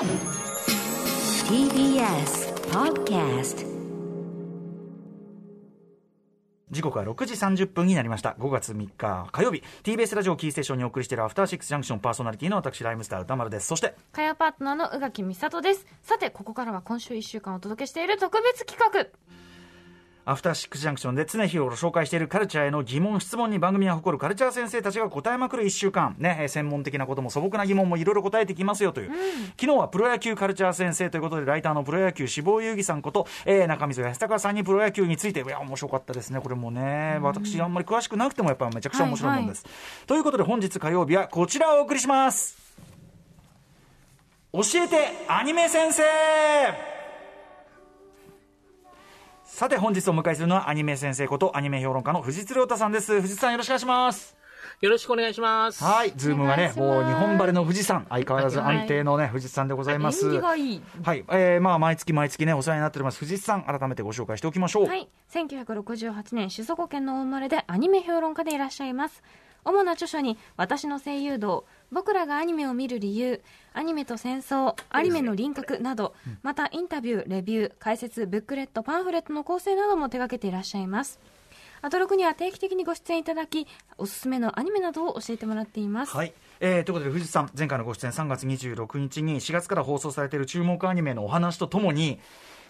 TBS Podcast 時刻は6時30分になりました。5月3日火曜日。TBS ラジオキーステーションにお送りしているアフターシックスジャンクションパーソナリティの私ライムスター歌丸です。そして火曜パートナーの宇垣美里です。さてここからは今週1週間お届けしている特別企画アフターシックスジャンクションで常日頃紹介しているカルチャーへの疑問、質問に番組が誇るカルチャー先生たちが答えまくる1週間、ね、えー専門的なことも素朴な疑問もいろいろ答えてきますよという、昨日はプロ野球カルチャー先生ということで、ライターのプロ野球志望遊戯さんこと、えー中溝康隆さんにプロ野球について、いや、面白かったですね、これもね、私、あんまり詳しくなくても、やっぱめちゃくちゃ面白いもんです。ということで、本日火曜日はこちらをお送りします。教えてアニメ先生さて本日お迎えするのはアニメ先生ことアニメ評論家の藤津亮太さんです。藤津さんよろしくお願いします。よろしくお願いします。はいズームがねもう日本晴れの富士山相変わらず安定のね藤津さんでございます。いい。はい、えー、まあ毎月毎月ねお世話になっております。藤津さん改めてご紹介しておきましょう、はい。1968年静岡県のお生まれでアニメ評論家でいらっしゃいます。主な著書に「私の声優道」「僕らがアニメを見る理由」「アニメと戦争」「アニメの輪郭」などまたインタビューレビュー解説ブックレットパンフレットの構成なども手掛けていらっしゃいます。アトロクには定期的にご出演いただきおすすめのアニメなどを教えてもらっています、はい、えー、ということで藤津さん前回のご出演3月26日に4月から放送されている注目アニメのお話とともに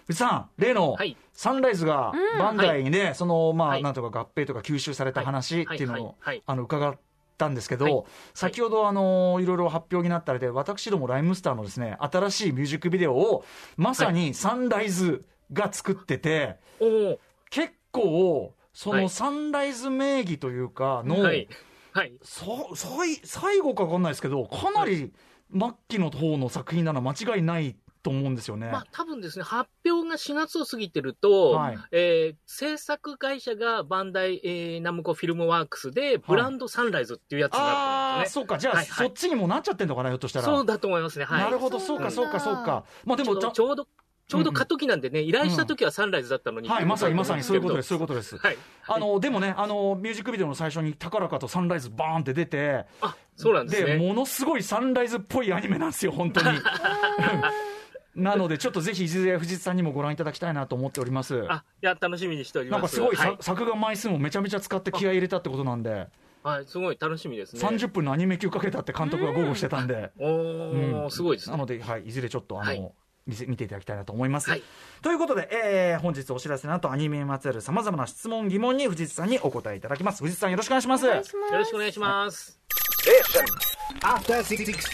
藤津さん例のはい。サンライズがバンダイにね、そのまあ、はい。なんとか合併とか吸収された話っていうのを、はい。はい。はい。あの伺ったんですけど、はい。先ほどあのいろいろ発表になったりで私どもライムスターのですね新しいミュージックビデオをまさにサンライズが作ってて、おー。結構そのはい。サンライズ名義というかの、はい。はい。そ最最後か分かんないですけどかなり末期の方の作品なのは間違いないと思うんですよね。まあ多分ですね、発表が4月を過ぎてると、はいえー制作会社がバンダイ、えーナムコフィルムワークスで、ブランドサンライズっていうやつにあなってるんですね。あそうかじゃあ、はいはいそっちにもなっちゃってんのかなひょっとしたら。そうだと思いますね。はい。なるほどそうかそうかそうか。まあでちょもたうどちょうど、ちょうど過渡期なんでね、依頼した時はサンライズだったのに。はいまさにまさにそういうことですそういうことです。はい。あのでもねあのミュージックビデオの最初に高らかとサンライズバーンって出て。あ、そうなんですね。ものすごいサンライズっぽいアニメなんですよ、本当に。なので、ちょっとぜひいずれ藤津さんにもご覧いただきたいなと思っております。あ、いや、楽しみにしております。なんかすごい、さはい。作画枚数もめちゃめちゃ使って気合い入れたってことなんで、はい、すごい楽しみですね。30分のアニメ級かけたって監督が豪語してたんで、おー、うんすごいですね。なので、はい、いずれちょっとあの、はい見せ見ていただきたいなと思います。はいということで、えー本日お知らせの後アニメにまつわるさまざまな質問、疑問に藤津さんにお答えいただきます。藤津さんよろしくお願いします。お願いしますよろしくお願いします。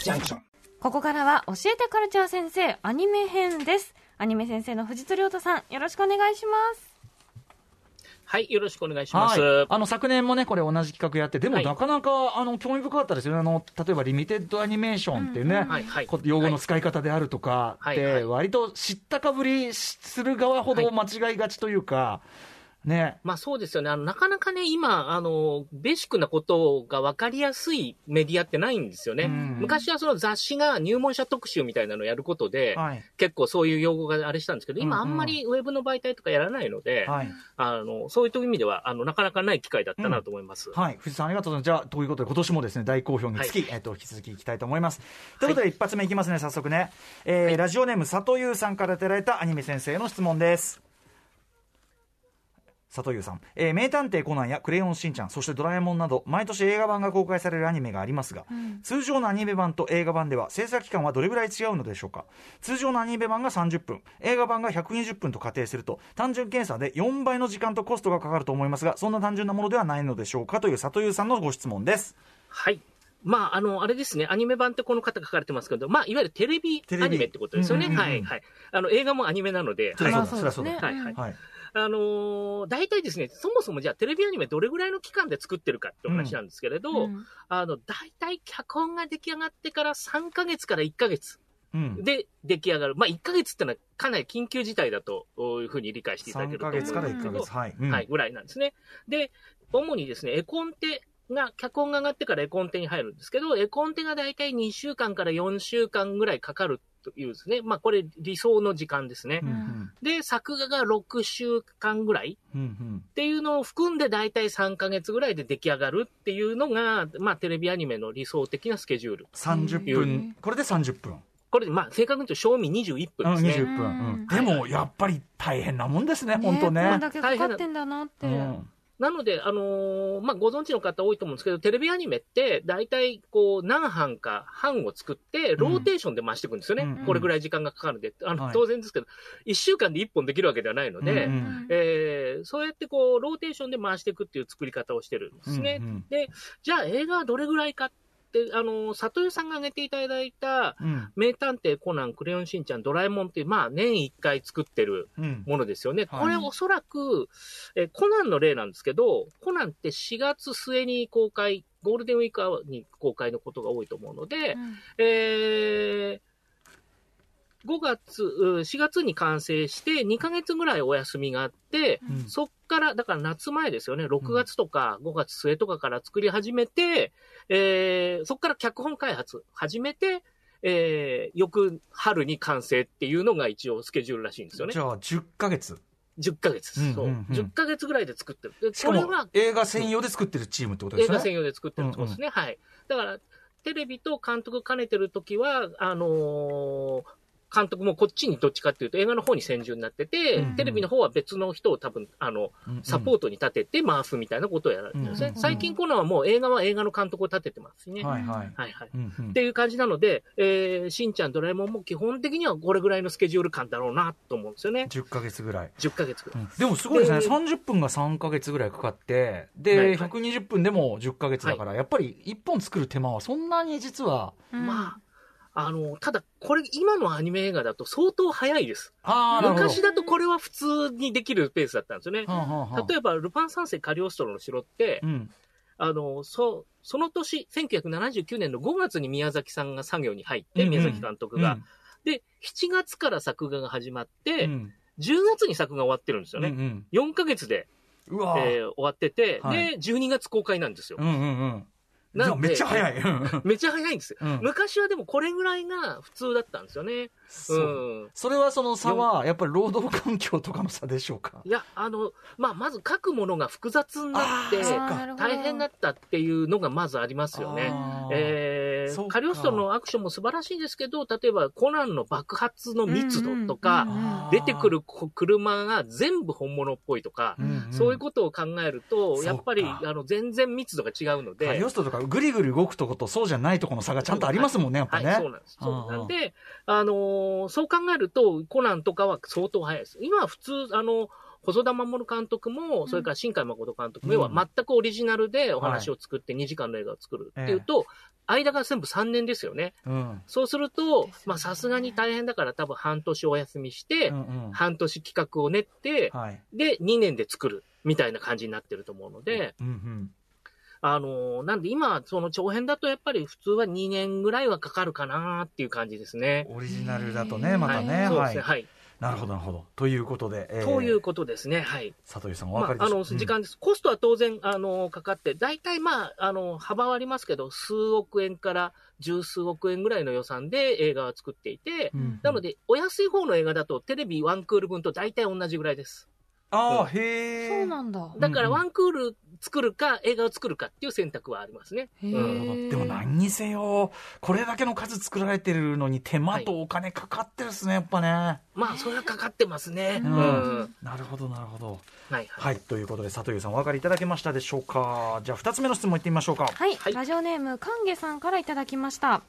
Junction. ここからは教えてカルチャー先生アニメ編です。アニメ先生の藤津亮太さんよろしくお願いします。はい、よろしくお願いします。はい、あの昨年もね、これ、同じ企画やって、でもはい。なかなか、あの興味深かったですよね、あの例えばリミテッドアニメーションっていうね、用語の使い方であるとかって、はいはい。割と知ったかぶりする側ほど間違いがちというか、ね、まあそうですよね。あの、なかなかね、今、あの、ベーシックなことが分かりやすいメディアってないんですよね。うん昔はその雑誌が入門者特集みたいなのをやることで、はい、結構そういう用語があれしたんですけど、今あうんうんんまりウェブの媒体とかやらないので、はい、あの、そういう意味では、あの、なかなかない機会だったなと思います。はい、藤井さん、ありがとうございます。じゃあ、ということで、今年もですね、大好評につき、えっと、引き続きいきたいと思います。ということで、一発目いきますね、早速ね。えーラジオネーム、佐藤優さんからいただいたアニメ先生への質問です。佐藤優さん、えー名探偵コナンやクレヨンしんちゃんそしてドラえもんなど毎年映画版が公開されるアニメがありますが、通常のアニメ版と映画版では制作期間はどれぐらい違うのでしょうか？通常のアニメ版が30分映画版が120分と仮定すると単純計算で4倍の時間とコストがかかると思いますがそんな単純なものではないのでしょうか？という佐藤優さんのご質問です。はい。まあ、あの、あれですね、アニメ版ってこの方書かれてますけど、まあ、いわゆるテレビテレビ。アニメってことですよね。うんうんうんはい、はい。あの、映画もアニメなので、はいそりゃまあそうだそうだ。はいはい。はいあのー大体ですね、そもそもじゃあテレビアニメどれぐらいの期間で作ってるかってお話なんですけれど、うんあの、大体脚本が出来上がってから3ヶ月から1ヶ月うんで出来上がる。まあ、1ヶ月ってのはかなり緊急事態だというふうに理解していただけ3ると思うんですけどヶ月から1ヶ月はい、うんはい、ぐらいなんですね。で、主にですね、絵コンテが、脚本が上がってから絵コンテに入るんですけど、絵コンテが大体2週間から4週間ぐらいかかるというですね、まあこれ理想の時間ですね。うんうん。で、作画が6週間ぐらい。っていうのを含んで大体3ヶ月ぐらいで出来上がるっていうのが、まあテレビアニメの理想的なスケジュール。30分。これで30分。これ、まあ、正確に言うと、正味21分うん、ですね。20分、うんうん。でもやっぱり大変なもんですね。本当ね。こんだけかかってんだなって。うんなので、あのーまあ、ご存知の方多いと思うんですけど、テレビアニメって、大体、こう、何班か班を作って、ローテーションで回していくんですよね。うんこれぐらい時間がかかるんで。あの、はい当然ですけど、1週間で1本できるわけではないので、うんうんえーそうやってこう、ローテーションで回していくっていう作り方をしてるんですね。うんで、じゃあ映画はどれぐらいかって、あの、里代さんが挙げていただいた、うん。名探偵コナン、クレヨンしんちゃん、ドラえもんっていう、まあ、年1回作ってるうん。ものですよね。はい。これおそらく、えーコナンの例なんですけど、コナンって4月末に公開、ゴールデンウィークに公開のことが多いと思うので、うん。えー5月、う4月に完成して、2ヶ月ぐらいお休みがあって、うんそっから、だから夏前ですよね、6月とか5月末とかから作り始めて、えーそっから脚本開発始めて、えー翌春に完成っていうのが一応スケジュールらしいんですよねじ。ゃあ10ヶ月10ヶ月う。うんうんうん10ヶ月ぐらいで作ってる。映画専用で作ってるチームってことですね映画専用で作ってるってことですね。はい。だから、テレビと監督兼ねてるときは、あのー監督もこっちにどっちかっていうと映画の方に専従になってて、うんうんテレビの方は別の人を多分、あの、サポートに立てて回すみたいなことをやられてるんですね。うんうん最近コナンはもう映画は映画の監督を立ててますしね。はいはいはいはい。うんうんっていう感じなので、えー、しんちゃん、ドラえもんも基本的にはこれぐらいのスケジュール感だろうなと思うんですよね。10ヶ月ぐらい10ヶ月ぐらい。でもすごいですね、で30分が3ヶ月ぐらいかかって、で、はいはい120分でも10ヶ月だから、やっぱり1本作る手間はそんなに実は、まあ、あの、ただ、これ、今のアニメ映画だと相当早いです。昔だとこれは普通にできるペースだったんですよね。はあはあはあ例えば、ルパン三世カリオストロの城って、うん、あの、そ、その年、1979年の5月に宮崎さんが作業に入って、うんうん宮崎監督が。で、7月から作画が始まって、うん10月に作画が終わってるんですよね。うん4ヶ月で、えー終わってて、はいで、12月公開なんですよう。んうんうん。なんでめっちゃ早い。うん めっちゃ早いんですよ。うん昔はでもこれぐらいが普通だったんですよね。そううん。それはその差は、やっぱり労働環境とかの差でしょうか？いや、あの、まあ、まず書くものが複雑になって大変だったっていうのがまずありますよね。えー、カリオストロのアクションも素晴らしいですけど、例えばコナンの爆発の密度とか、出てくるこ車が全部本物っぽいとか、うんうん。そういうことを考えると、やっぱりあの全然密度が違うので、カリオストとかグリグリ動くとことそうじゃないとこの差がちゃんとありますもんね、やっぱね。はい、そうなんです。そうなんで、あのーそう考えると、コナンとかは相当早いです。今は普通、あの、細田守監督も、それから新海誠監督も、要はうん全くオリジナルでお話を作って2時間の映画を作るっていうと、間が全部3年ですよね。うん。そうすると、まあさすがに大変だから多分半年お休みして、うんうん半年企画を練って、はい。で、2年で作るみたいな感じになってると思うので、うんうん。あのーなんで今、その長編だとやっぱり普通は2年ぐらいはかかるかなっていう感じですね。オリジナルだとね、またね。はい、そうですね。はい。はい。なるほど、なるほど。ということで、えーということですね。はい。佐藤さんお分かりでしょうか時間です。コストは当然、あの、かかって、大体まあ、あの、幅はありますけど、数億円から十数億円ぐらいの予算で映画は作っていて、うんなので、お安い方の映画だと、テレビワンクール分と大体同じぐらいです。ああ、へえ。そうなんだ。だから、うんうんワンクール作るか、映画を作るかっていう選択はありますね。でも何にせよ、これだけの数作られてるのに手間とお金かかってるっすね、やっぱね。まあ、それはかかってますね。ううんん。なるほど、なるほど。はいはい。はい、ということで、佐藤さんお分かりいただけましたでしょうか。じゃあ、二つ目の質問いってみましょうか。はい、はいラジオネーム、かんげさんからいただきました。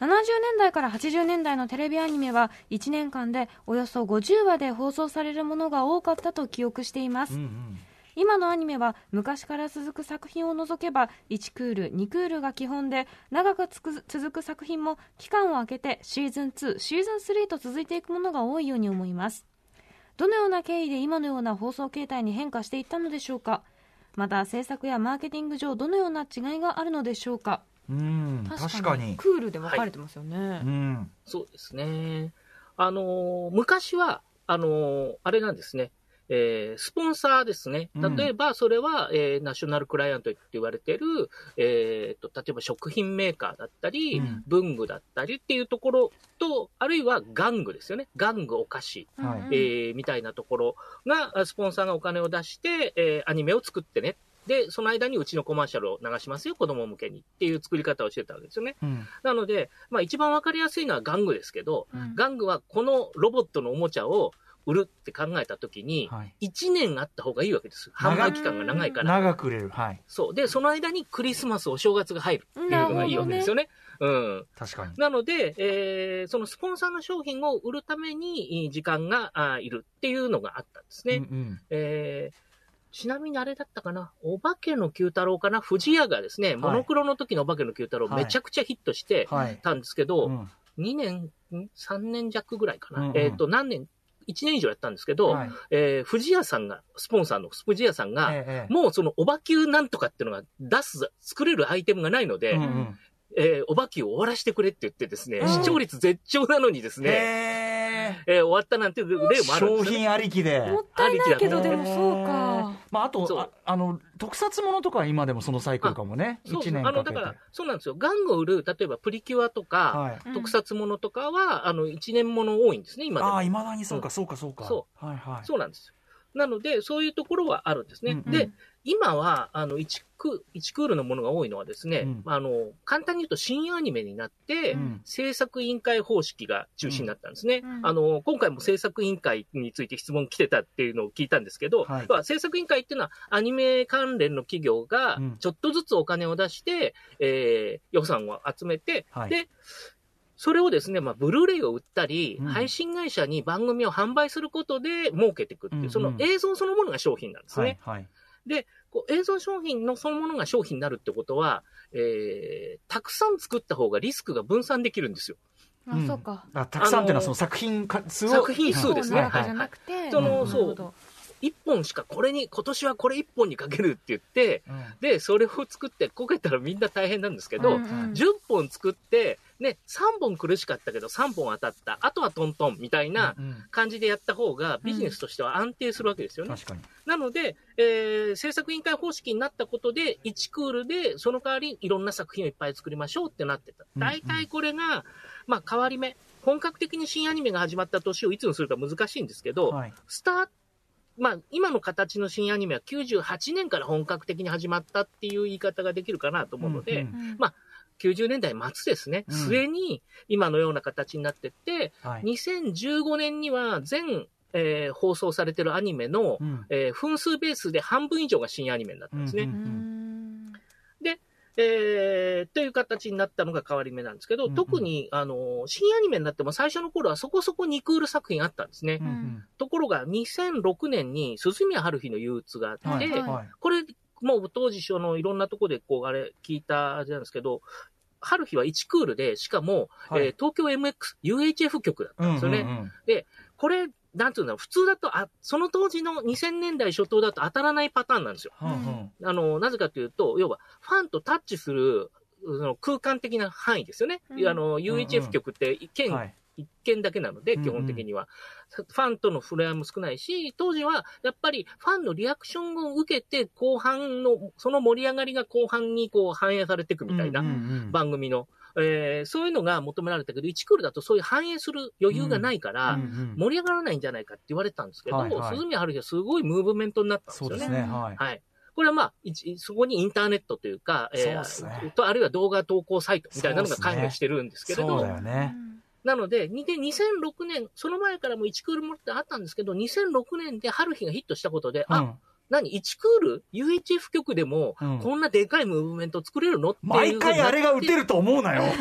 70年代から80年代のテレビアニメは1年間でおよそ50話で放送されるものが多かったと記憶しています、うんうん。今のアニメは昔から続く作品を除けば1クール2クールが基本で長くつく続く作品も期間を空けてシーズン2シーズン3と続いていくものが多いように思いますどのような経緯で今のような放送形態に変化していったのでしょうか？また制作やマーケティング上どのような違いがあるのでしょうか？うん、確かに。クールで分かれてますよね、うん。そうですね。あのー昔は、あのーあれなんですね。えースポンサーですね。うん。例えば、それは、えーナショナルクライアントって言われてる、えーと、例えば食品メーカーだったり、うん。文具だったりっていうところと、あるいは玩具ですよね。玩具お菓子、はい。うんえーみたいなところが、あスポンサーがお金を出して、えーアニメを作ってね。で、その間にうちのコマーシャルを流しますよ、子供向けにっていう作り方をしてたわけですよね。うん。なので、まあ一番わかりやすいのは玩具ですけど、うん。玩具はこのロボットのおもちゃを売るって考えたときに、はい。1年あった方がいいわけです。販売期間が長いから。長く売れる。はい。そう。で、その間にクリスマス、お正月が入るっていうのがいいわけですよね。うん。確かに。なので、えーそのスポンサーの商品を売るためにいい時間があいるっていうのがあったんですね。うんうん。えーちなみにあれだったかな、お化けの九太郎かな、藤屋がですね、モノクロの時のお化けの九太郎、はい。めちゃくちゃヒットしてはい。たんですけど、うん。2年、ん？3年弱ぐらいかな、うんうん。えっ、と、何年、1年以上やったんですけど、はい。えー藤屋さんが、スポンサーの藤屋さんが、ええええ。もうそのおばきゅうなんとかっていうのが出す、作れるアイテムがないので、うんうん。えーおばきゅうを終わらせてくれって言ってですね、うん。視聴率絶頂なのにですね、へえー終わったなんていう例もあえるんです商。品ありきで。もったいないけどありきだでもそうか。まあ、あとああの特撮ものとかは今でもそのサイクルかもね。そう1年あの、かけて。だから、そうなんですよ。玩具を売る、例えばプリキュアとか、はい。うん特撮ものとかは、あの、一年もの多いんですね、今でも。ああいまだにそうかそうかそうか。そはいはい。そうなんですよ。なので、そういうところはあるんですね。うんうん。で、今は、あの、1ク一クールのものが多いのはですね、うん。あの、簡単に言うと新アニメになって、うん。制作委員会方式が中心になったんですね。うん。あの、今回も制作委員会について質問来てたっていうのを聞いたんですけど、はい。制作委員会っていうのはアニメ関連の企業がうん。ちょっとずつお金を出して、えー予算を集めて、はい。で、それをですね、まあ、ブルーレイを売ったり、うん。配信会社に番組を販売することで儲けていくっていう、うんうん。その映像そのものが商品なんですね。はいはい。こう映像商品のそのものが商品になるってことは、えー、たくさん作った方がリスクが分散できるんですよ。あそうか。あたくさんっていうのはあのーその作品数を作品数ですね。はいはいじゃなくて。そのそう一本しかこれに、今年はこれ一本にかけるって言って、うんで、それを作ってこけたらみんな大変なんですけど、うんうん10本作って、ね、3本苦しかったけど3本当たった。あとはトントンみたいなうん感じでやった方がビジネスとしては安定するわけですよね。確かになので、えー制作委員会方式になったことで、1クールでその代わりいろんな作品をいっぱい作りましょうってなってた。うん大体これが、まあ変わり目。本格的に新アニメが始まった年をいつにするか難しいんですけど、はいスターまあ、今の形の新アニメは98年から本格的に始まったっていう言い方ができるかなと思うので、うんうんうん。まあ90年代末ですね、うん。末に今のような形になってって、はい。2015年には全、えー放送されてるアニメの、うん。えー分数ベースで半分以上が新アニメになったんですね。うんうんえーという形になったのが変わり目なんですけど、うんうん。特に、あの、新アニメになっても最初の頃はそこそこ2クール作品あったんですね。うんうん。ところが2006年に鈴宮春日の憂鬱があって、はいはい。はいこれ、もう当時、そのいろんなとこでこう、あれ、聞いたあれなんですけど、春日は1クールで、しかも、はい。えー東京 MX、UHF 曲だったんですよね。うんうんうん。これ、なんていうんだろう、普通だと、あ、その当時の2000年代初頭だと当たらないパターンなんですよ。うんうん。あの、なぜかというと、要は、ファンとタッチする、その空間的な範囲ですよね。うん。あの、UHF 曲って一見、はい。一件だけなので、うんうん。基本的には。ファンとの触れ合いも少ないし、当時はやっぱりファンのリアクションを受けて、後半の、その盛り上がりが後半にこう反映されていくみたいなうんうんうん。番組の、えーそういうのが求められたけど、1クールだとそういう反映する余裕がないから、うんうん盛り上がらないんじゃないかって言われてたんですけど、はいはい。鈴宮春日はすごいムーブメントになったんですよね。そうですねはい。はい。これはまあ、一そこにインターネットというか、そうですね。とあるいは動画投稿サイトみたいなのが関与してるんですけれど、そうだよね。なので、にで2006年、その前からも1クールもってあったんですけど、2006年で春日がヒットしたことで、あ、うん何 ?1 クール ?UHF 曲でもうん、こんなでかいムーブメント作れるの？っていう毎回あれが打てると思うなよ。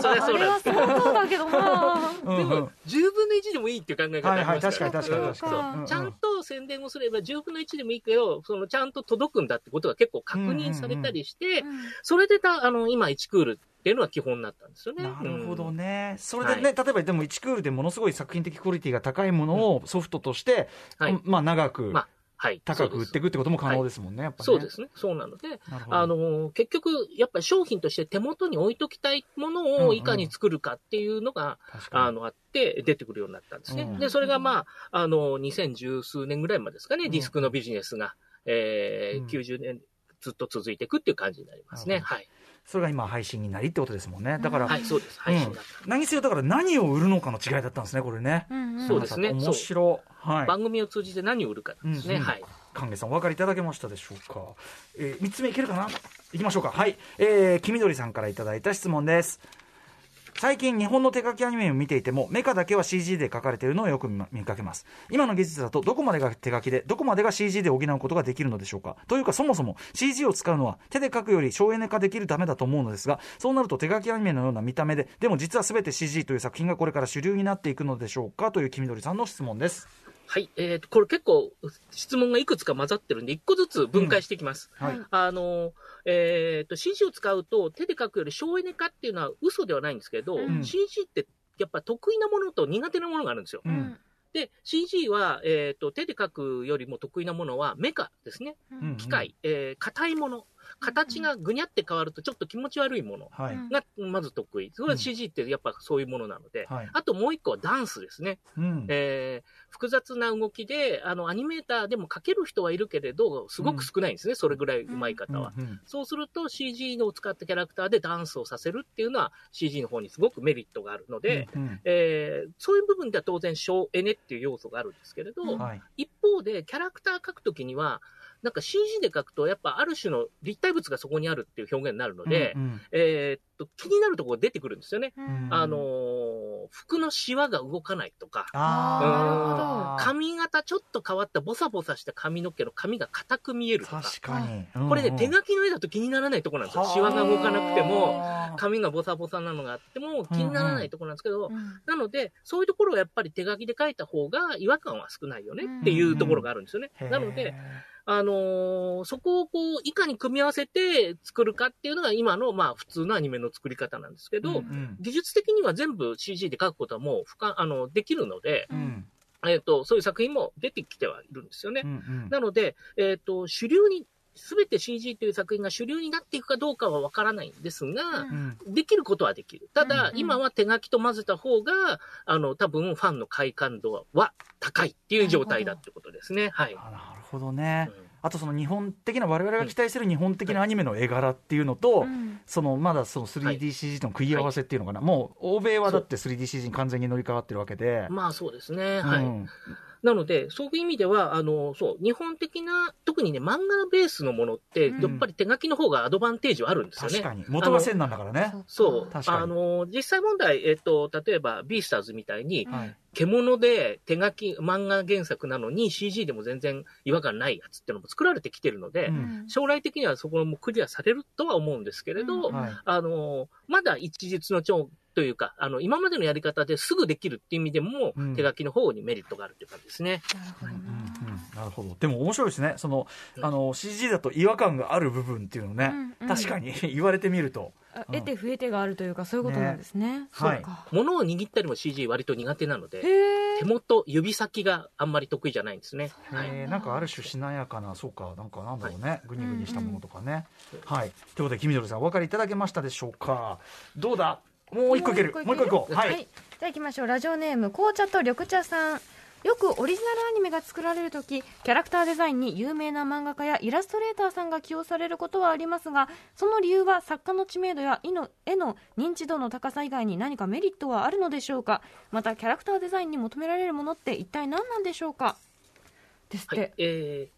そりゃあそうなんですけど。れは相当だけどな。うんうん。でも、10分の1でもいいっていう考え方ありますから、はいはい確かに確かにうん確かに。そううんうん。ちゃんと宣伝をすれば10分の1でもいいけど、そのちゃんと届くんだってことが結構確認されたりして、それでた、あの、今1クールっていうのは基本になったんですよね。なるほどうん。ね、それでね、例えばでも1クールでものすごい作品的クオリティが高いものをソフトとして、はい。まあ長く、まあはい。高く売っていくってことも可能ですもんね、やっぱり、ね。そうですね。そうなので、あの、結局、やっぱり商品として手元に置いときたいものをいかに作るかっていうのが、確かにあの、あって、出てくるようになったんですね。うんで、それがまあ、あの、2010数年ぐらいまでですかね、うんディスクのビジネスが、えーうん90年ずっと続いていくっていう感じになりますね。はい。それが今配信になりってことですもんね。だから、はい、そうです。配信ん、何せよだから何を売るのかの違いだったんですね、これね。うんうんそうですね面白い。はい。番組を通じて何を売るかなんですね。うんうんはい。関下さんお分かりいただけましたでしょうか、えー、3つ目いけるかな？いきましょうかはい、えー、黄緑さんからいただいた質問です最近日本の手書きアニメを見ていてもメカだけは CG で書かれているのをよく見見かけます。今の技術だとどこまでが手書きでどこまでが CG で補うことができるのでしょうか。というかそもそも CG を使うのは手で書くより省エネ化できるためだと思うのですがそうなると手書きアニメのような見た目ででも実は全て CG という作品がこれから主流になっていくのでしょうかという黄緑さんの質問です。はい。えっ、と、これ結構質問がいくつか混ざってるんで、一個ずつ分解していきます。はい。あの、えっ、と、CG を使うと手で書くより省エネ化っていうのは嘘ではないんですけど、うん CG ってやっぱ得意なものと苦手なものがあるんですよ。うんで、CG は、えっ、と、手で書くよりも得意なものはメカですね。うん機械、えー硬いもの。形がぐにゃって変わるとちょっと気持ち悪いものがまず得意。それはうん。CG ってやっぱそういうものなので。はい。あともう一個はダンスですね。うん。えー複雑な動きで、あの、アニメーターでも描ける人はいるけれど、すごく少ないんですね、それぐらい上手い方は。うんうんそうすると CG を使ったキャラクターでダンスをさせるっていうのは CG の方にすごくメリットがあるので、うんえーそういう部分では当然省エネっていう要素があるんですけれど、うんはい。一方でキャラクター描くときには、なんか CG で描くと、やっぱある種の立体物がそこにあるっていう表現になるので、うんえーっと、気になるところが出てくるんですよね。うん。あのー服のシワが動かないとか、髪型ちょっと変わったボサボサした髪の毛の髪が硬く見えるとか。確かに、これね、手が書きの絵だと気にならないところなんですよ。シワが動かなくても、髪がボサボサなのがあっても気にならないところなんですけど、うん。なので、そういうところをやっぱり手書きで書いた方が違和感は少ないよねっていうところがあるんですよね。なので、、あのーそこをこう、いかに組み合わせて作るかっていうのが今の、まあ、普通のアニメの作り方なんですけど、うん技術的には全部 CG で書くことはもう不可、あの、できるので、うんえっ、と、そういう作品も出てきてはいるんですよね。うんうんなので、えっ、と、主流に、すべて CG という作品が主流になっていくかどうかはわからないんですが、うんできることはできる。ただ、うん今は手書きと混ぜた方が、あの、多分ファンの快感度は高いっていう状態だってことですね。はい。ほどね、うん。あとその日本的な我々が期待してる日本的なアニメの絵柄っていうのと、うん。そのまだそのはい 3DCG との食い合わせっていうのかな、もう欧米はだって 3DCG に完全に乗り換わってるわけで、まあそうですね。はい。うんなので、そういう意味では、あの、そう、日本的な、特にね、漫画ベースのものって、うん。やっぱり手書きの方がアドバンテージはあるんですよね。確かに。元が線なんだからね、そう。あの、実際問題、えっと、例えば、ビースターズみたいに、はい。獣で手書き、漫画原作なのに CG でも全然違和感ないやつってのも作られてきてるので、うん。将来的にはそこもクリアされるとは思うんですけれど、うん。はい。あの、まだ一日の長というか、あの、今までのやり方ですぐできるっていう意味でも、うん。手書きの方にメリットがあるという感じですね。なるほど。うんうんななるほど。でも面白いですね。そのうん。あの CG だと違和感がある部分っていうのね、うんうん。確かに。言われてみると、あ得て増えてがあるというかそういうことなんですね。そうはいか。物を握ったりも CG 割と苦手なので、手元、指先があんまり得意じゃないんですね。はい。えー。なんかある種しなやかなそうか。なんかなんだろうね、ぐにぐにしたものとかね、はい。ということで黄緑さんお分かりいただけましたでしょうか。どうだ？もう一個いける。もう一個いこう。はい、はい、じゃあ行きましょう。ラジオネーム紅茶と緑茶さん。よくオリジナルアニメが作られるときキャラクターデザインに有名な漫画家やイラストレーターさんが起用されることはありますがその理由は作家の知名度や絵の絵の認知度の高さ以外に何かメリットはあるのでしょうか？またキャラクターデザインに求められるものって一体何なんでしょうか？ですっはい。て、。えー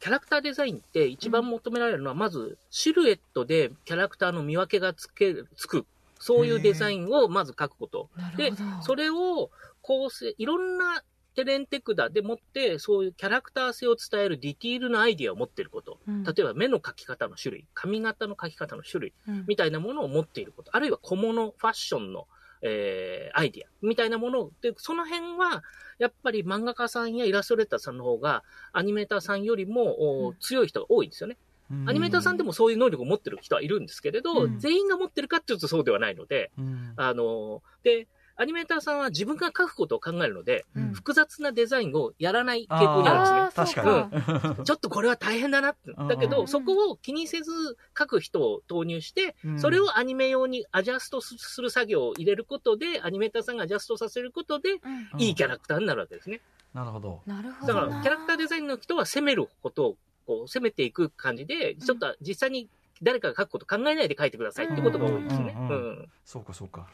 キャラクターデザインって一番求められるのは、まず、シルエットでキャラクターの見分けがつける、つく。そういうデザインをまず書くこと。でそれを構成、いろんなテレンテクダでもって、そういうキャラクター性を伝えるディティールのアイディアを持っていること。うん例えば目の描き方の種類、髪型の描き方の種類、うんみたいなものを持っていること。あるいは小物、ファッションの、えーアイディアみたいなもので、その辺は、やっぱり漫画家さんやイラストレーターさんの方が、アニメーターさんよりも、おうん強い人が多いんですよね。アニメーターさんでもそういう能力を持ってる人はいるんですけれど、うん。全員が持ってるかっていうとそうではないので、うん。あの、で、アニメーターさんは自分が書くことを考えるので、うん。複雑なデザインをやらない傾向にあるんですね。確か。に ちょっとこれは大変だなって。だけど、うんそこを気にせず書く人を投入して、うん。それをアニメ用にアジャストする作業を入れることで、アニメーターさんがアジャストさせることで、いいキャラクターになるわけですね。なるほど。なるほだから、キャラクターデザインの人は攻めることを、こう、攻めていく感じで、ちょっと実際に誰かが書くこと考えないで書いてくださいってことが多いですね。そうかそうか。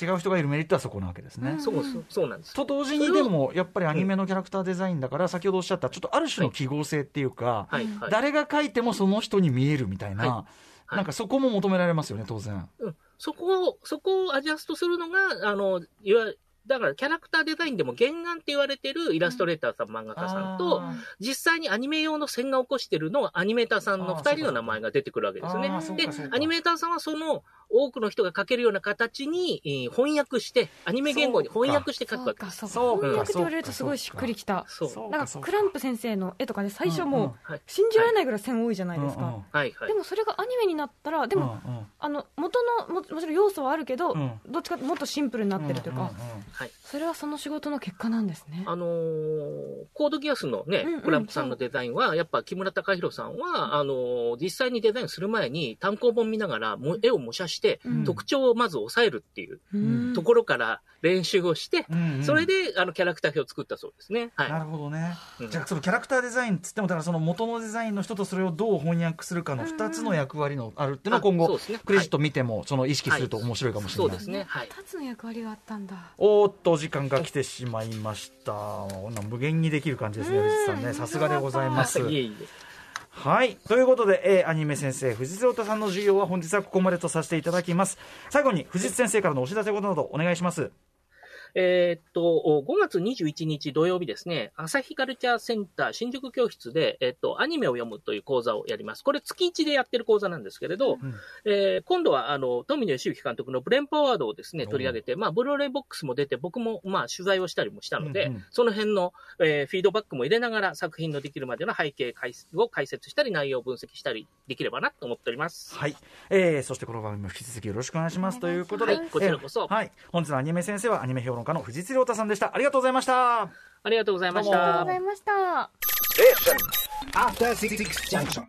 違う人がいるメリットはそこなわけですね。そうそうそうなんです。と同時にでもやっぱりアニメのキャラクターデザインだから先ほどおっしゃったちょっとある種の記号性っていうか、はいはい。誰が書いてもその人に見えるみたいな、はい。なんかそこも求められますよね当然。うん、そこを、そこをアジャストするのが、あの、いわだからキャラクターデザインでも原案って言われてるイラストレーターさん、漫画家さんと、あ実際にアニメ用の線画を起こしてるのはアニメーターさんの2人の名前が出てくるわけですよね。でアニメーターさんはその多くの人が書けるような形に、えー翻訳して、アニメ言語に翻訳して書くわけです。そうかそうか。翻訳って言われるとすごいしっくりきたなんかクランプ先生の絵とかね最初もうはい。信じられないぐらい線多いじゃないですか。はいはい。で。もそれがアニメになったらでもうんうん。あの元のももちろん要素はあるけどうん。どっちかもっとシンプルになってるというか。うんうんはい。それはその仕事の結果なんですね。あのーコードギアスのねうんうん、クランプさんのデザインは、やっぱ木村隆弘さんは、あのー実際にデザインする前に単行本見ながら、も絵を模写して、うん。特徴をまず抑えるっていううん。ところから練習をして、うんうん。それで、あの、キャラクター表を作ったそうですね。は。ないるほどね、うん。じゃあそのキャラクターデザインっつってもだからその元のデザインの人とそれをどう翻訳するかの2つの役割のあるっていうのは今後クレジット見てもその意識すると面白いかもしれない、そうですね。はい。2つの役割があったんだ。おーっとお時間が来てしまいました無限にできる感じですね藤津さんねさすがでございます。はい。ということで、えーアニメ先生、藤津亮太さんの授業は本日はここまでとさせていただきます。最後に、藤津先生からのお知らせことなどお願いします。えーっと、5月21日土曜日ですね、朝日カルチャーセンター新宿教室で、えーっと、アニメを読むという講座をやります。これ月1でやってる講座なんですけれど、うんえー今度は、あの、富野義行監督のブレンパワードをですね、お取り上げて、まあ、ブルーレイボックスも出て、僕も、まあ、取材をしたりもしたので、うんうん。その辺の、えーフィードバックも入れながら作品のできるまでの背景解説を解説したり、内容を分析したりできればなと思っております。はい。えーそしてこの番組も引き続きよろしくお願いします。ということで、はいこちらこそえーはい。本日のアニメ先生はアニメ評論家の藤津亮太さんでした。ありがとうございました。ありがとうございましたありがとうございました Station. After Six Junction.